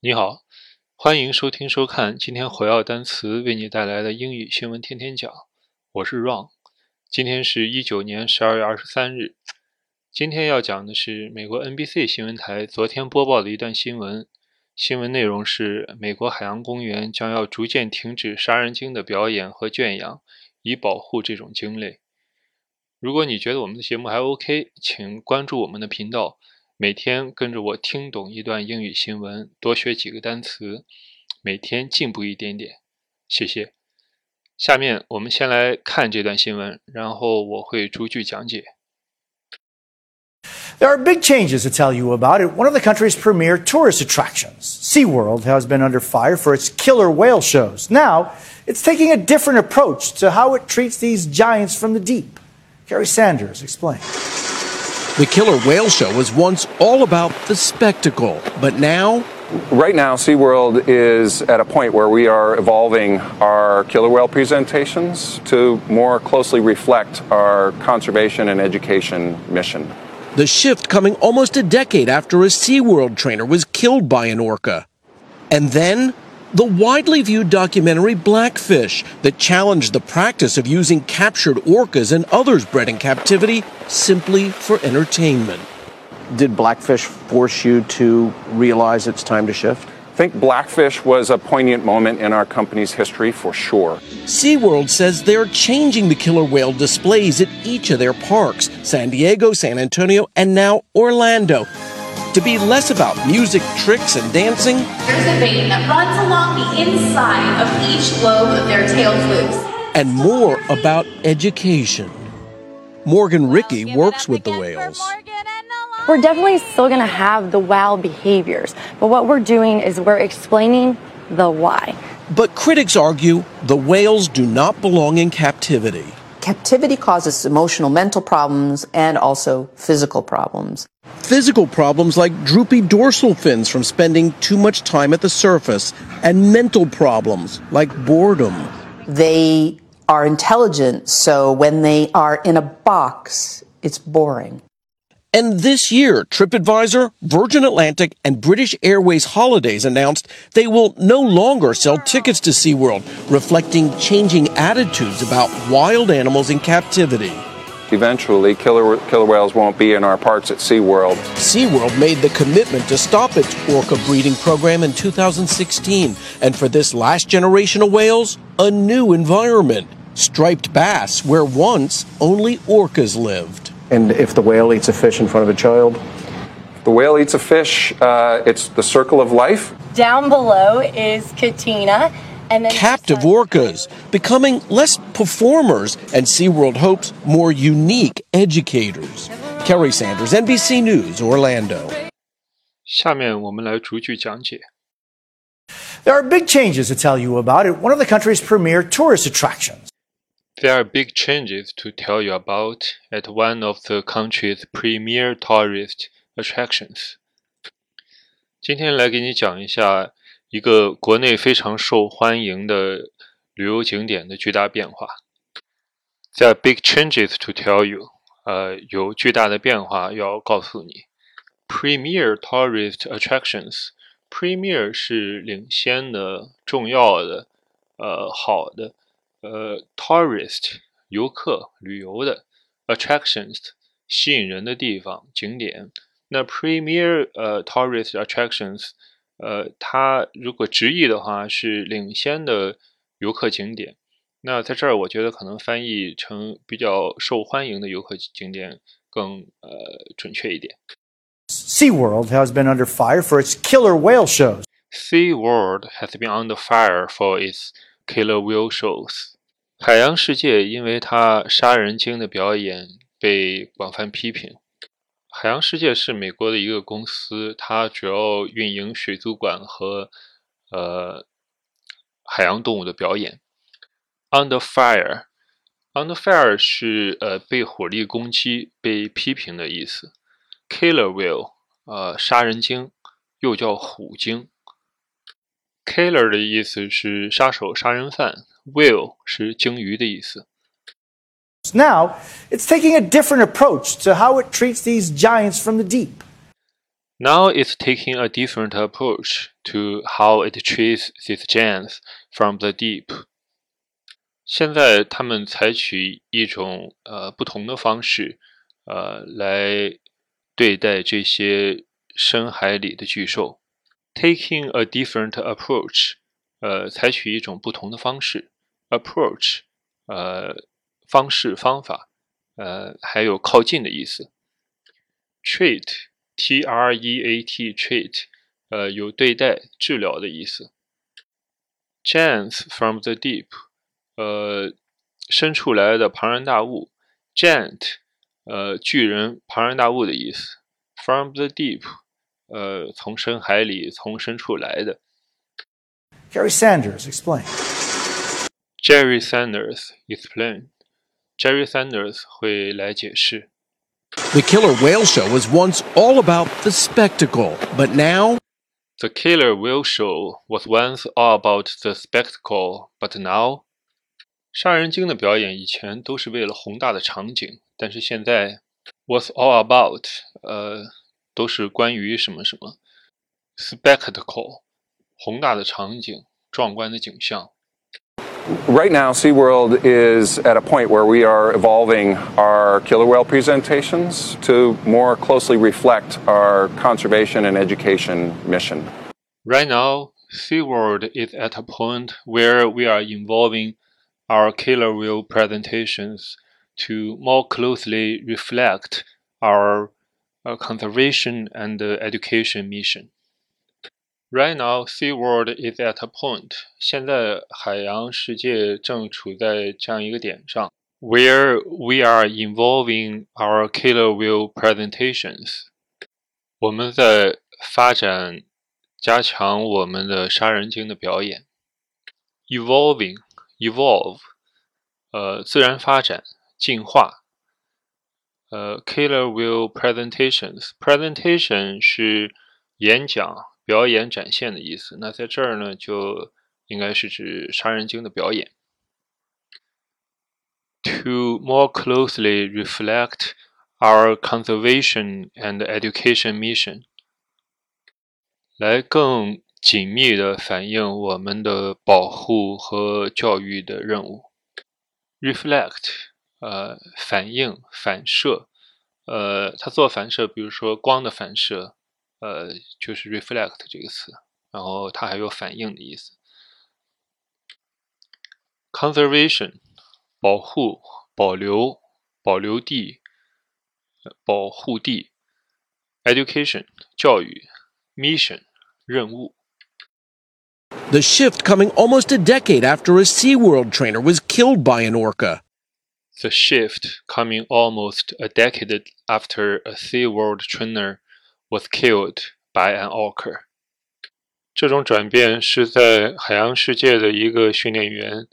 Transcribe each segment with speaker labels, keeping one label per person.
Speaker 1: 你好，欢迎收听收看今天火药单词为你带来的英语新闻天天讲。我是 Ron，今天是一九年十二月二十三日。今天要讲的是美国 NBC 新闻台昨天播报的一段新闻。新闻内容是美国海洋公园将要逐渐停止杀人鲸的表演和圈养，以保护这种鲸类。如果你觉得我们的节目还 OK，请关注我们的频道。每天跟着我听懂一段英语新闻，多学几个单词，每天进步一点点。谢谢。下面我们先来看这段新闻，然后我会逐句讲解。
Speaker 2: There are big changes to tell you about at one of the country's premier tourist attractions. SeaWorld has been under fire for its killer whale shows. Now, it's taking a different approach to how it treats these giants from the deep. Kerry Sanders explains.
Speaker 3: The killer whale show was once all about the spectacle, but now.
Speaker 4: Right now, SeaWorld is at a point where we are evolving our killer whale presentations to more closely reflect our conservation and education mission.
Speaker 3: The shift coming almost a decade after a SeaWorld trainer was killed by an orca. And then the widely viewed documentary Blackfish that challenged the practice of using captured orcas and others bred in captivity simply for entertainment.
Speaker 5: Did Blackfish force you to realize it's time to shift?
Speaker 4: I think Blackfish was a poignant moment in our company's history for sure.
Speaker 3: SeaWorld says they're changing the killer whale displays at each of their parks San Diego, San Antonio, and now Orlando to be less about music, tricks, and dancing.
Speaker 6: There's a vein that runs along the inside of each lobe of their tail flukes.
Speaker 3: And more about education. Morgan Ricky works with the whales.
Speaker 7: We're definitely still going to have the wow behaviors, but what we're doing is we're explaining the why.
Speaker 3: But critics argue the whales do not belong in captivity.
Speaker 8: Captivity causes emotional, mental problems and also physical problems.
Speaker 3: Physical problems like droopy dorsal fins from spending too much time at the surface, and mental problems like boredom.
Speaker 8: They are intelligent, so when they are in a box, it's boring.
Speaker 3: And this year, TripAdvisor, Virgin Atlantic, and British Airways Holidays announced they will no longer sell tickets to SeaWorld, reflecting changing attitudes about wild animals in captivity.
Speaker 4: Eventually, killer, killer whales won't be in our parks at SeaWorld.
Speaker 3: SeaWorld made the commitment to stop its orca breeding program in 2016. And for this last generation of whales, a new environment striped bass, where once only orcas lived.
Speaker 5: And if the whale eats a fish in front of a child?
Speaker 4: The whale eats a fish, uh, it's the circle of life.
Speaker 7: Down below is Katina. And then
Speaker 3: Captive orcas becoming less performers, and SeaWorld hopes more unique educators. Kerry Sanders, NBC News, Orlando.
Speaker 1: 下面我们来逐句讲解。
Speaker 2: There are big changes to tell you about at one of the country's premier tourist attractions.
Speaker 1: There are big changes to tell you about at one of the country's premier tourist attractions. 今天来给你讲一下一个国内非常受欢迎的旅游景点的巨大变化。There are big changes to tell you，呃，有巨大的变化要告诉你。Premier tourist attractions，premier 是领先的、重要的、呃，好的。呃，tourist 游客旅游的，attractions 吸引人的地方景点。那 premier 呃 tourist attractions 呃，它如果直译的话是领先的游客景点。那在这儿，我觉得可能翻译成比较受欢迎的游客景点更呃准确一点。
Speaker 2: SeaWorld has been under fire for its killer whale shows.
Speaker 1: SeaWorld has been under fire for its Killer Whale Shows，海洋世界因为它杀人鲸的表演被广泛批评。海洋世界是美国的一个公司，它主要运营水族馆和呃海洋动物的表演。Under fire，under fire 是呃被火力攻击、被批评的意思。Killer whale，呃杀人鲸，又叫虎鲸。Killer 的意思是杀手、杀人犯，Whale 是鲸鱼的意思。
Speaker 2: Now it's taking a different approach to how it treats these giants from the deep.
Speaker 1: Now it's taking a different approach to how it treats these giants from the deep. 现在他们采取一种呃不同的方式，呃来对待这些深海里的巨兽。Taking a different approach，呃，采取一种不同的方式。Approach，呃，方式方法，呃，还有靠近的意思。Treat。T R E A T treat，呃，有对待、治疗的意思。Giants from the deep，呃，伸出来的庞然大物。Giant，呃，巨人、庞然大物的意思。From the deep， 呃，从深海里、从深处来的。
Speaker 2: Jerry Sanders explain.
Speaker 1: Jerry Sanders explain. Jerry Sanders 会来解释。
Speaker 3: the Killer Whale Show was once all about the spectacle, but now.
Speaker 1: The Killer Whale Show was once all about the spectacle, but now. 杀人鲸的表演以前都是为了宏大的场景，但是现在 was all about 呃 都是关于什么什么 spectacle 宏大的场景、壮观的景象。
Speaker 4: Right now, SeaWorld is at a point where we are evolving our killer whale presentations to more closely reflect our conservation and education mission.
Speaker 1: Right now, SeaWorld is at a point where we are evolving our killer whale presentations to more closely reflect our uh, a conservation and uh, education mission. Right now, SeaWorld is at a point. 现在海洋世界正处在这样一个点上，where we are involving our killer whale presentations。我们在发展、加强我们的杀人鲸的表演。Evolving, evolve，呃，自然发展、进化。Uh, 呃，killer will presentations. Presentation 是演讲。表演展现的意思。那在这儿呢，就应该是指杀人鲸的表演。To more closely reflect our conservation and education mission，来更紧密的反映我们的保护和教育的任务。Reflect，呃，反映、反射，呃，它做反射，比如说光的反射。呃，就是 reflect 这个词，然后它还有反应的意思。conservation 保护、保留、保留地、保护地。education 教育，mission 任务。
Speaker 3: The shift coming almost a decade after a SeaWorld trainer was killed by an orca.
Speaker 1: The shift coming almost a decade after a SeaWorld trainer was killed by an orca。这种转变是在海洋世界的一个训练员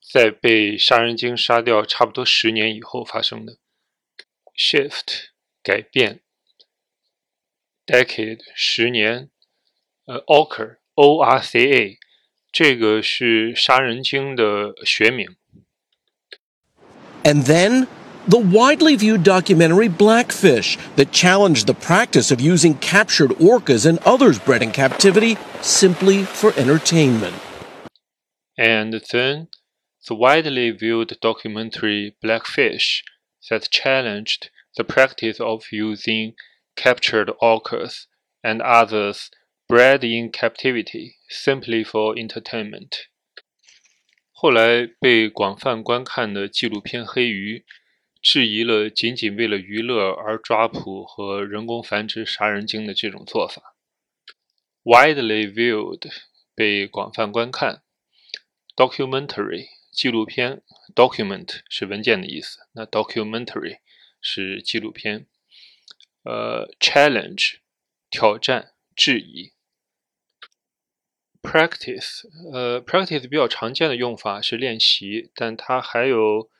Speaker 1: 在被杀人鲸杀掉差不多十年以后发生的。Shift 改变，decade 十年，呃，orca O R C A 这个是杀人鲸的学名。
Speaker 3: And then the widely viewed documentary Blackfish that challenged the practice of using captured orcas and others bred in captivity simply for entertainment.
Speaker 1: And then the widely viewed documentary Blackfish that challenged the practice of using captured orcas and others bred in captivity simply for entertainment. 后来被广泛观看的纪录片《黑鱼》质疑了仅仅为了娱乐而抓捕和人工繁殖杀人鲸的这种做法。Widely viewed 被广泛观看。Documentary 纪录片，document 是文件的意思，那 documentary 是纪录片。呃，challenge 挑战、质疑。Practice 呃，practice 比较常见的用法是练习，但它还有。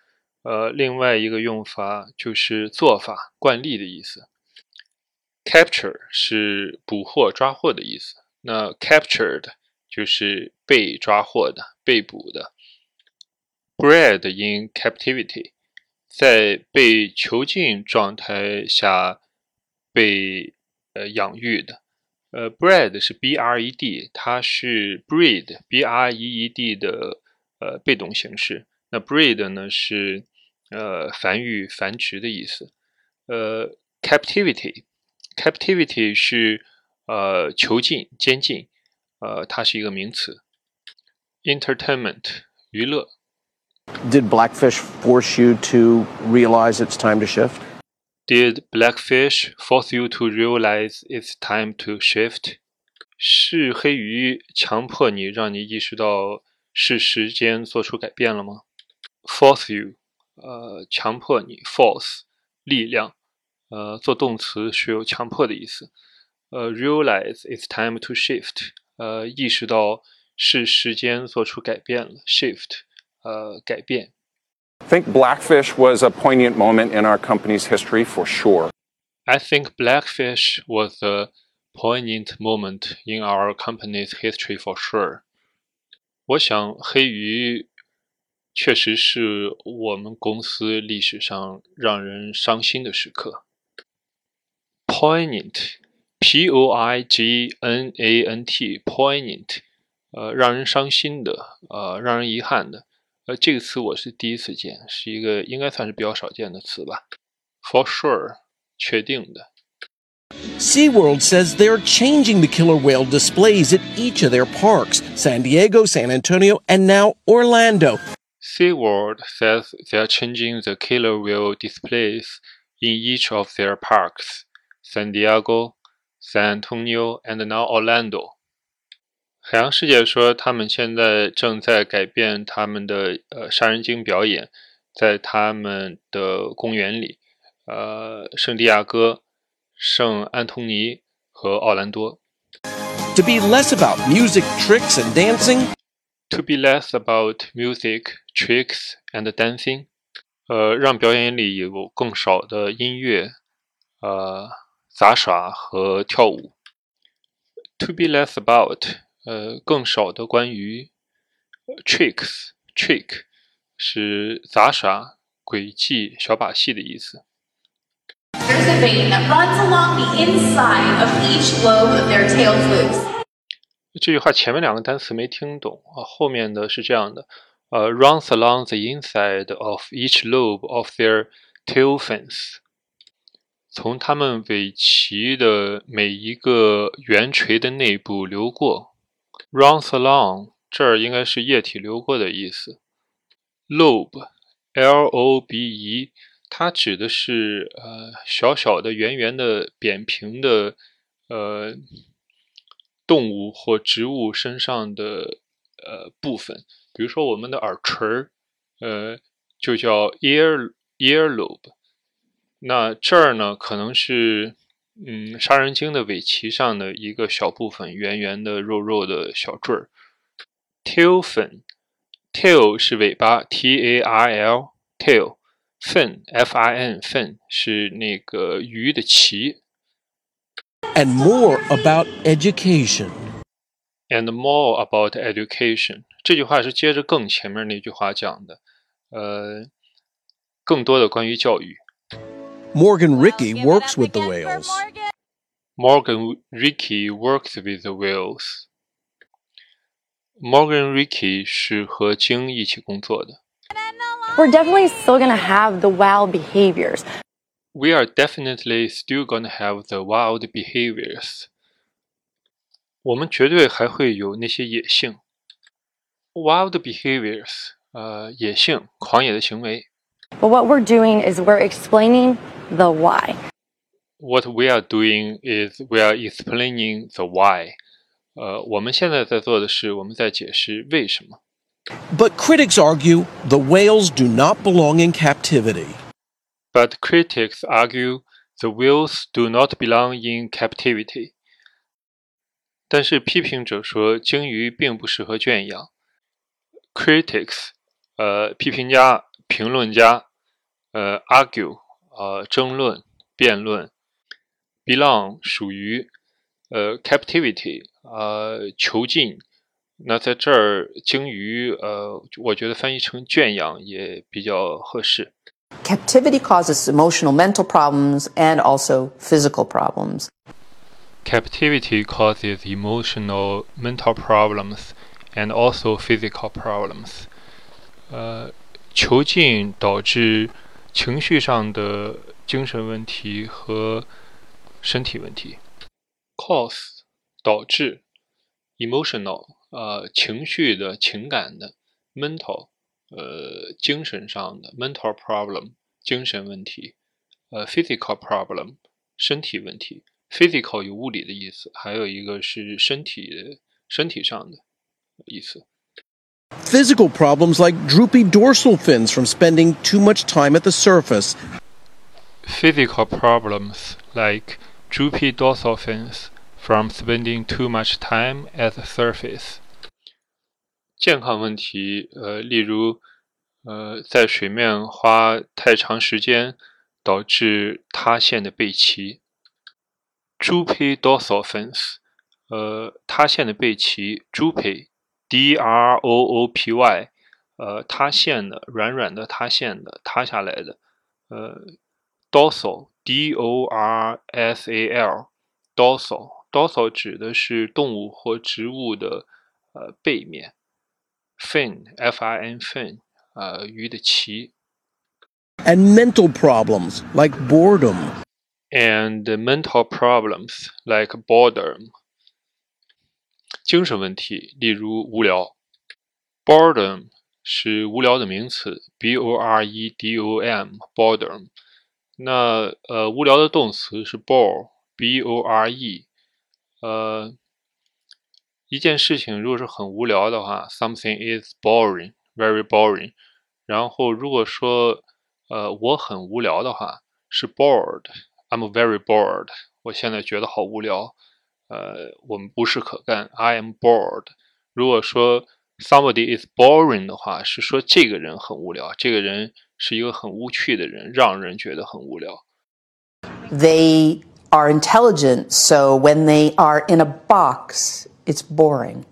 Speaker 1: 呃，另外一个用法就是做法、惯例的意思。Capture 是捕获、抓获的意思。那 captured 就是被抓获的、被捕的。Bred in captivity 在被囚禁状态下被呃养育的。呃，bred 是 b r e d，它是 breed b r e e d 的呃被动形式。那 breed 呢是呃繁育、繁殖的意思。呃，captivity，captivity 是呃囚禁、监禁，呃，它是一个名词。entertainment 娱乐。
Speaker 5: Did Blackfish force you to realize it's time to shift?
Speaker 1: Did Blackfish force you to realize it's time to shift？是黑鱼强迫你，让你意识到是时间做出改变了吗？Force you，呃，强迫你，force，力量，呃，做动词是有强迫的意思。呃，realize it's time to shift，呃，意识到是时间做出改变了，shift，呃，改变。
Speaker 4: I think Blackfish was a poignant moment in our company's history for sure.
Speaker 1: I think Blackfish was a poignant moment in our company's history for sure. 我想黑鱼确实是我们公司历史上让人伤心的时刻。Poignant, P-O-I-G-N-A-N-T, poignant，呃，让人伤心的，呃，让人遗憾的。 呃，这个词我是第一次见，是一个应该算是比较少见的词吧。For sure，确定的。
Speaker 3: SeaWorld says they're changing the killer whale displays at each of their parks San Diego, San Antonio, and now Orlando.
Speaker 1: SeaWorld says they're changing the killer whale displays in each of their parks San Diego, San Antonio, and now Orlando. 海洋世界说，他们现在正在改变他们的呃杀人鲸表演，在他们的公园里，呃，圣地亚哥、圣安东尼和奥兰多。
Speaker 3: To be less about music, tricks, and dancing.
Speaker 1: To be less about music, tricks, and dancing. 呃，让表演里有更少的音乐、呃杂耍和跳舞。To be less about. 呃，更少的关于 tricks，trick 是杂耍、诡计、小把戏的意思。
Speaker 6: There's a vein that runs along the inside of each lobe of their tail flukes.
Speaker 1: 这句话前面两个单词没听懂啊，后面的是这样的，呃，runs along the inside of each lobe of their tail fins，从它们尾鳍的每一个圆锤的内部流过。Runs along，这儿应该是液体流过的意思。lobe，L-O-B-E，它指的是呃小小的、圆圆的、扁平的呃动物或植物身上的呃部分。比如说我们的耳垂儿，呃就叫 ear earlobe。那这儿呢，可能是。嗯，杀人鲸的尾鳍上的一个小部分，圆圆的、肉肉的小坠儿。tail fin，tail 是尾巴，T A R L，tail，fin，F I N，fin 是那个鱼的鳍。
Speaker 3: And more about education.
Speaker 1: And more about education. 这句话是接着更前面那句话讲的，呃，更多的关于教育。
Speaker 3: Morgan Ricky works with the whales.
Speaker 1: Morgan Ricky works with the whales. Morgan Ricky 是和鲸一起工作的。
Speaker 7: We're definitely still going to have the wild behaviors.
Speaker 1: We are definitely still going to have the wild behaviors. 我们绝对还会有那些野性。Wild behaviors，呃，野性、狂野的行为。
Speaker 7: But what we're doing is we're explaining the why.
Speaker 1: What we are doing is we are explaining the why. 呃，我们现在在做的是我们在解释为什么。
Speaker 3: But critics argue the whales do not belong in captivity.
Speaker 1: But critics argue the whales do not belong in captivity. 但是批评者说鲸鱼并不适合圈养。Critics，呃，批评家、评论家，呃，argue 呃，争论、辩论，belong 属于呃 captivity 呃囚禁。那在这儿，鲸鱼呃，我觉得翻译成圈养也比较合适。
Speaker 8: Captivity causes emotional, mental problems and also physical problems.
Speaker 1: Captivity causes emotional, mental problems and also physical problems. 呃，囚禁导致 情绪上的精神问题和身体问题。Cause 导致，emotional 呃情绪的情感的，mental 呃精神上的 mental problem 精神问题，呃 physical problem 身体问题。physical 有物理的意思，还有一个是身体身体上的意思。
Speaker 3: Physical problems like droopy dorsal fins from spending too much time at the surface.
Speaker 1: Physical problems like droopy dorsal fins from spending too much time at the surface. 健康问题，呃，例如，呃，在水面花太长时间，导致塌陷的背鳍。droopy dorsal fins，呃，塌陷的背鳍 ，droopy，d r o o p y，呃，塌陷的，软软的，塌陷的，塌下来的，呃，dorsal，d o r s a l，dorsal，dorsal 指的是动物或植物的呃背面，fin，f i n，fin，呃，鱼的鳍。
Speaker 3: And mental problems like boredom
Speaker 1: and mental problems like boredom， 精神问题，例如无聊。boredom 是无聊的名词，b o r e d o m，boredom。那呃，无聊的动词是 bore，b o r e。呃，一件事情如果是很无聊的话，something is boring，very boring。然后如果说呃我很无聊的话，是 bored。I'm very bored。我现在觉得好无聊。呃，我们无事可干。I am bored。如果说 somebody is boring 的话，是说这个人很无聊，这个人是一个很无趣的人，让人觉得很无聊。
Speaker 8: They are intelligent, so when they are in a box, it's boring.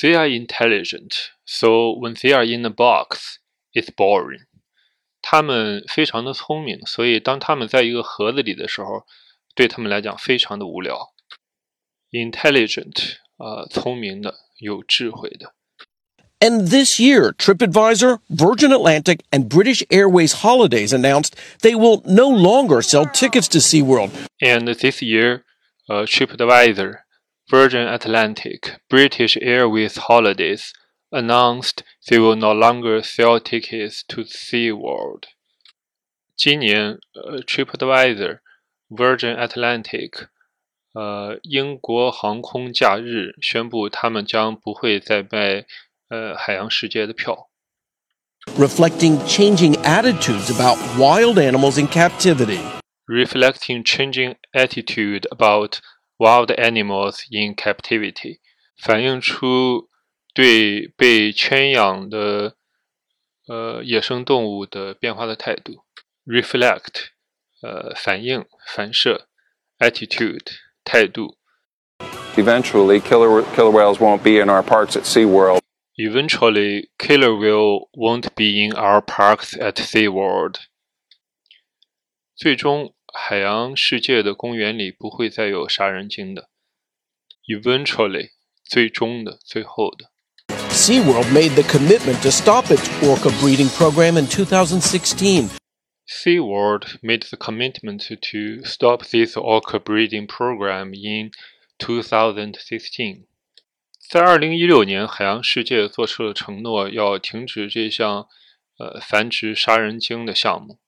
Speaker 1: They are intelligent, so when they are in a box, it's boring. 他们非常的聪明，所以当他们在一个盒子里的时候， 对他们来讲非常的无聊。Intelligent，呃，聪明的，有智慧的。
Speaker 3: And this year, TripAdvisor, Virgin Atlantic, and British Airways Holidays announced they will no longer sell tickets to SeaWorld.
Speaker 1: And this year, uh, TripAdvisor, Virgin Atlantic, British Airways Holidays announced they will no longer sell tickets to SeaWorld。今年，呃，TripAdvisor、 Virgin Atlantic、呃，英国航空假日宣布，他们将不会再卖呃海洋世界的票。
Speaker 3: Reflecting changing attitudes about wild animals in captivity.
Speaker 1: Reflecting changing attitude about wild animals in captivity，反映出对被圈养的呃野生动物的变化的态度，reflect，呃反应反射，attitude 态度。
Speaker 4: Eventually, killer killer whales won't be in our parks at SeaWorld.
Speaker 1: Eventually, killer whale won't be in our parks at SeaWorld. 最终，海洋世界的公园里不会再有杀人鲸的。Eventually，最终的，最后的。
Speaker 3: SeaWorld made the commitment to stop its orca breeding program in 2016.
Speaker 1: SeaWorld made the commitment to stop this orca breeding program in 2016. 在二零一六年，海洋世界做出了承诺，要停止这项呃繁殖杀人鲸的项目。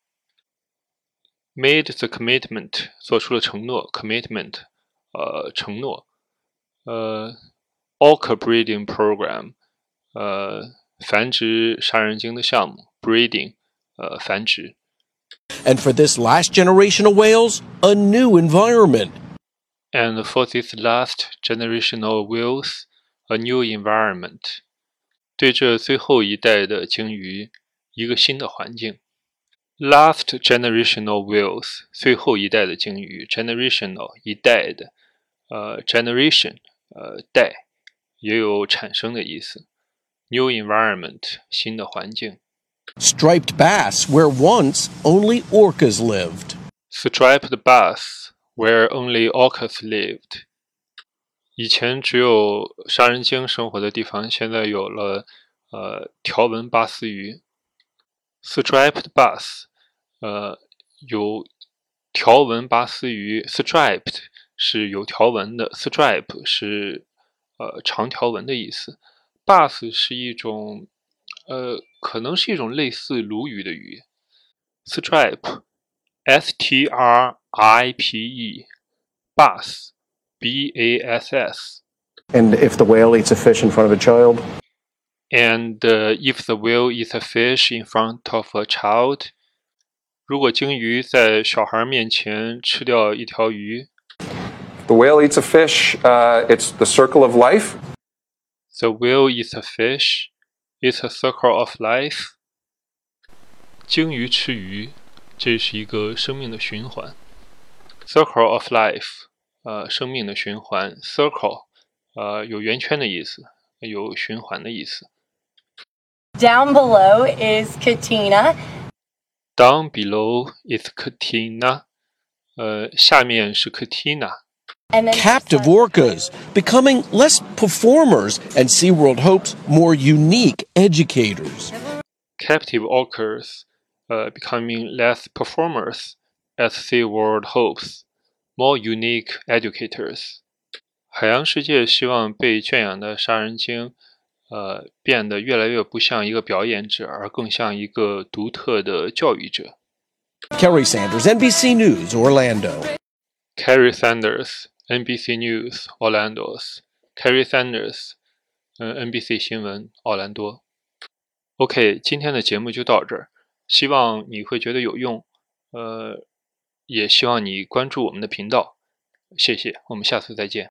Speaker 1: Made the commitment 做出了承诺，commitment 呃承诺，呃 orca breeding program 呃繁殖杀人鲸的项目 breeding，呃繁殖。
Speaker 3: And for this last generation of whales, a new environment.
Speaker 1: And for this last generation of whales, a new environment. 对这最后一代的鲸鱼，一个新的环境。Last generation of whales，最后一代的鲸鱼，generational 一代的，呃，generation 呃代，也有产生的意思。new environment 新的环境。
Speaker 3: Striped bass, where once only orcas lived.
Speaker 1: Striped bass, where only orcas lived。以前只有杀人鲸生活的地方，现在有了呃条纹巴斯鱼，striped bass，呃有条纹巴斯鱼，striped 是有条纹的，stripe 是呃长条纹的意思，bass 是一种呃 可能是一种类似鲈鱼的鱼，stripe，s t r i p e，bass，b a s s。
Speaker 5: And if the whale eats a fish in front of a child,
Speaker 1: And uh, if the whale eats a fish in front of a child，如果鲸鱼在小孩面前吃掉一条鱼
Speaker 4: The whale eats a fish, uh, it's the circle of life.
Speaker 1: ，the whale eats a fish, It's a circle of life。鲸鱼吃鱼，这是一个生命的循环。Circle of life，呃，生命的循环。Circle，呃，有圆圈的意思，有循环的意思。
Speaker 7: Down below is Katina.
Speaker 1: Down below is Katina，呃，下面是 Katina。
Speaker 7: And then
Speaker 3: Captive orcas becoming less performers, and SeaWorld hopes more unique educators.
Speaker 1: captive orcas uh, becoming less performers as SeaWorld hopes, more unique educators. 海洋世界希望被圈养的杀人鲸，呃，变得越来越不像一个表演者，而更像一个独特的教育者。
Speaker 3: Kerry Sanders, NBC News, Orlando.
Speaker 1: Carrie Sanders, NBC News, Orlando's. Carrie Sanders，嗯，NBC 新闻，奥兰多。OK，今天的节目就到这儿，希望你会觉得有用，呃，也希望你关注我们的频道，谢谢，我们下次再见。